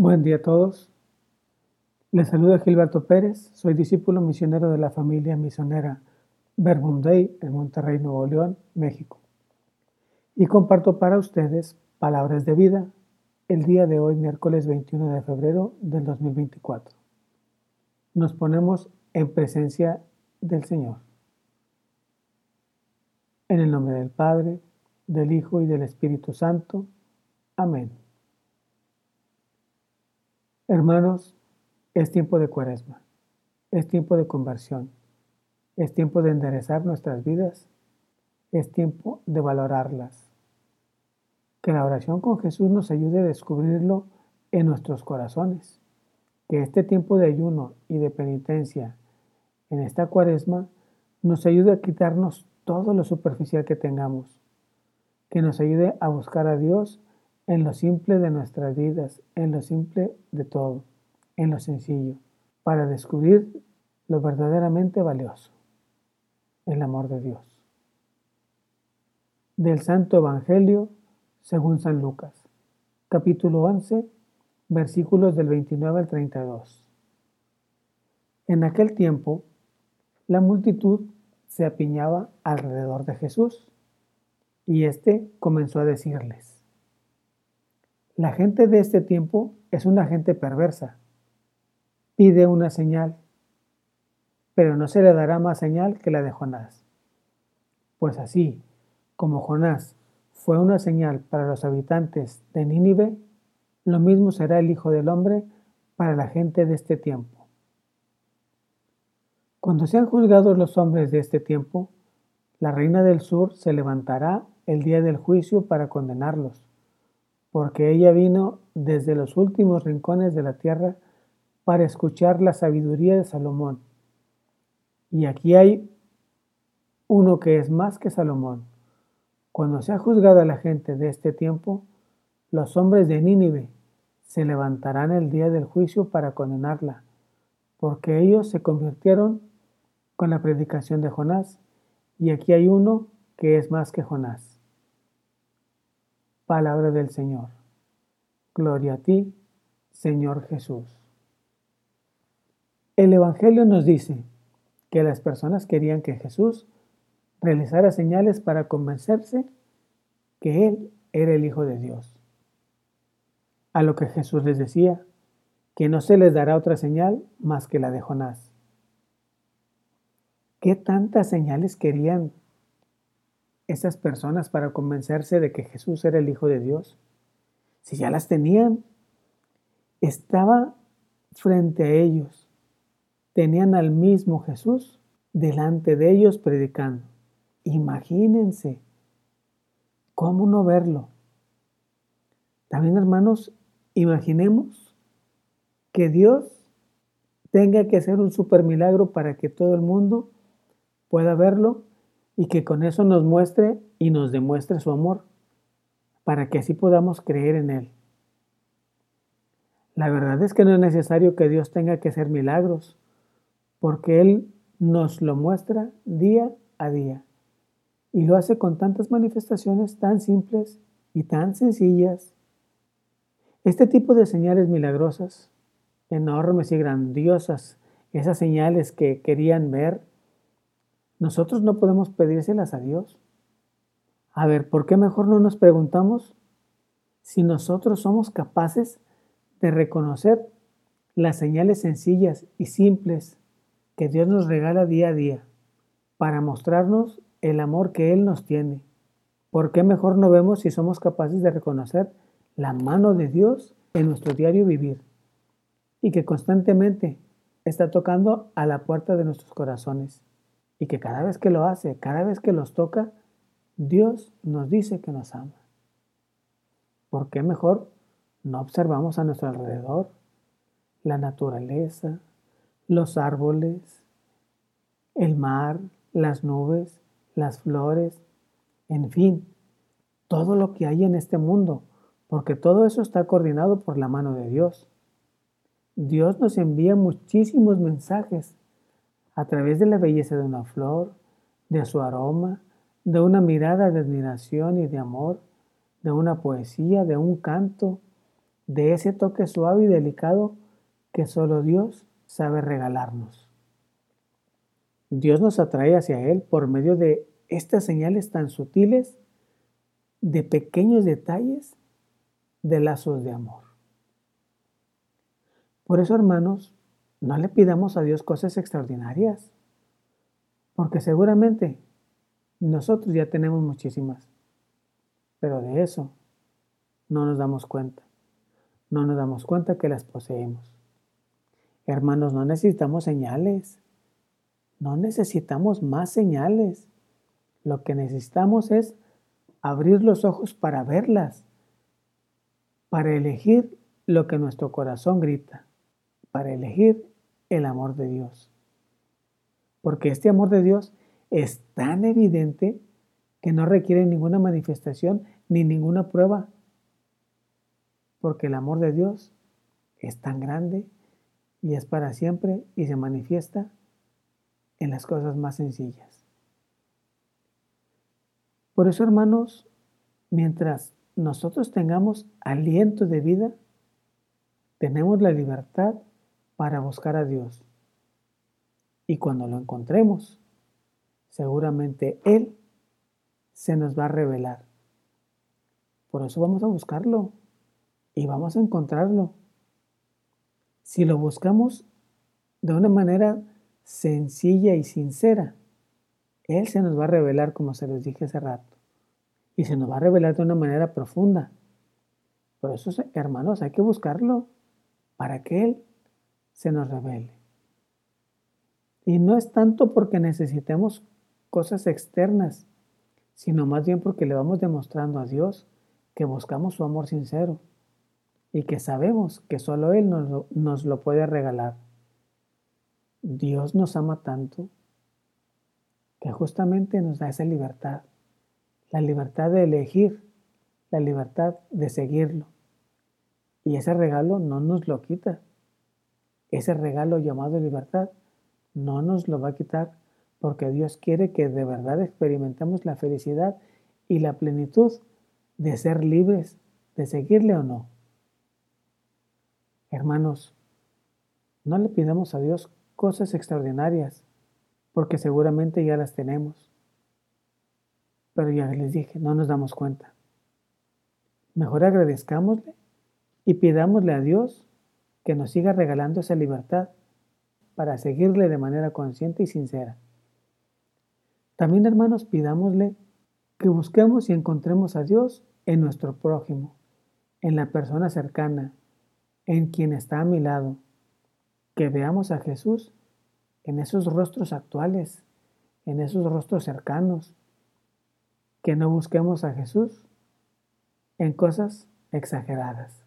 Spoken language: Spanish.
Buen día a todos. Les saluda Gilberto Pérez, soy discípulo misionero de la familia misionera Verbum en Monterrey, Nuevo León, México. Y comparto para ustedes palabras de vida el día de hoy, miércoles 21 de febrero del 2024. Nos ponemos en presencia del Señor. En el nombre del Padre, del Hijo y del Espíritu Santo. Amén. Hermanos, es tiempo de cuaresma, es tiempo de conversión, es tiempo de enderezar nuestras vidas, es tiempo de valorarlas. Que la oración con Jesús nos ayude a descubrirlo en nuestros corazones. Que este tiempo de ayuno y de penitencia en esta cuaresma nos ayude a quitarnos todo lo superficial que tengamos. Que nos ayude a buscar a Dios en lo simple de nuestras vidas, en lo simple de todo, en lo sencillo, para descubrir lo verdaderamente valioso, el amor de Dios. Del Santo Evangelio según San Lucas, capítulo 11, versículos del 29 al 32. En aquel tiempo, la multitud se apiñaba alrededor de Jesús, y éste comenzó a decirles, la gente de este tiempo es una gente perversa. Pide una señal, pero no se le dará más señal que la de Jonás. Pues así como Jonás fue una señal para los habitantes de Nínive, lo mismo será el Hijo del Hombre para la gente de este tiempo. Cuando sean juzgados los hombres de este tiempo, la reina del sur se levantará el día del juicio para condenarlos porque ella vino desde los últimos rincones de la tierra para escuchar la sabiduría de Salomón. Y aquí hay uno que es más que Salomón. Cuando sea juzgada la gente de este tiempo, los hombres de Nínive se levantarán el día del juicio para condenarla, porque ellos se convirtieron con la predicación de Jonás, y aquí hay uno que es más que Jonás. Palabra del Señor. Gloria a ti, Señor Jesús. El Evangelio nos dice que las personas querían que Jesús realizara señales para convencerse que Él era el Hijo de Dios. A lo que Jesús les decía, que no se les dará otra señal más que la de Jonás. ¿Qué tantas señales querían esas personas para convencerse de que Jesús era el Hijo de Dios? Si ya las tenían, estaba frente a ellos. Tenían al mismo Jesús delante de ellos predicando. Imagínense, ¿cómo no verlo? También, hermanos, imaginemos que Dios tenga que hacer un super milagro para que todo el mundo pueda verlo y que con eso nos muestre y nos demuestre su amor, para que así podamos creer en Él. La verdad es que no es necesario que Dios tenga que hacer milagros, porque Él nos lo muestra día a día y lo hace con tantas manifestaciones tan simples y tan sencillas. Este tipo de señales milagrosas, enormes y grandiosas, esas señales que querían ver, nosotros no podemos pedírselas a Dios. A ver, ¿por qué mejor no nos preguntamos si nosotros somos capaces de reconocer las señales sencillas y simples que Dios nos regala día a día para mostrarnos el amor que Él nos tiene? ¿Por qué mejor no vemos si somos capaces de reconocer la mano de Dios en nuestro diario vivir y que constantemente está tocando a la puerta de nuestros corazones? Y que cada vez que lo hace, cada vez que los toca, Dios nos dice que nos ama. ¿Por qué mejor no observamos a nuestro alrededor la naturaleza, los árboles, el mar, las nubes, las flores, en fin, todo lo que hay en este mundo, porque todo eso está coordinado por la mano de Dios. Dios nos envía muchísimos mensajes a través de la belleza de una flor, de su aroma, de una mirada de admiración y de amor, de una poesía, de un canto, de ese toque suave y delicado que solo Dios sabe regalarnos. Dios nos atrae hacia Él por medio de estas señales tan sutiles, de pequeños detalles, de lazos de amor. Por eso, hermanos, no le pidamos a Dios cosas extraordinarias, porque seguramente nosotros ya tenemos muchísimas, pero de eso no nos damos cuenta. No nos damos cuenta que las poseemos. Hermanos, no necesitamos señales. No necesitamos más señales. Lo que necesitamos es abrir los ojos para verlas, para elegir lo que nuestro corazón grita, para elegir el amor de Dios. Porque este amor de Dios es tan evidente que no requiere ninguna manifestación ni ninguna prueba. Porque el amor de Dios es tan grande y es para siempre y se manifiesta en las cosas más sencillas. Por eso, hermanos, mientras nosotros tengamos aliento de vida, tenemos la libertad para buscar a Dios. Y cuando lo encontremos, seguramente Él se nos va a revelar. Por eso vamos a buscarlo y vamos a encontrarlo. Si lo buscamos de una manera sencilla y sincera, Él se nos va a revelar como se los dije hace rato. Y se nos va a revelar de una manera profunda. Por eso, hermanos, hay que buscarlo para que Él se nos revele. Y no es tanto porque necesitemos cosas externas, sino más bien porque le vamos demostrando a Dios que buscamos su amor sincero y que sabemos que solo Él nos lo, nos lo puede regalar. Dios nos ama tanto que justamente nos da esa libertad, la libertad de elegir, la libertad de seguirlo. Y ese regalo no nos lo quita. Ese regalo llamado libertad no nos lo va a quitar porque Dios quiere que de verdad experimentemos la felicidad y la plenitud de ser libres, de seguirle o no. Hermanos, no le pidamos a Dios cosas extraordinarias, porque seguramente ya las tenemos. Pero ya les dije, no nos damos cuenta. Mejor agradezcámosle y pidámosle a Dios que nos siga regalando esa libertad para seguirle de manera consciente y sincera. También, hermanos, pidámosle que busquemos y encontremos a Dios en nuestro prójimo, en la persona cercana, en quien está a mi lado. Que veamos a Jesús en esos rostros actuales, en esos rostros cercanos. Que no busquemos a Jesús en cosas exageradas.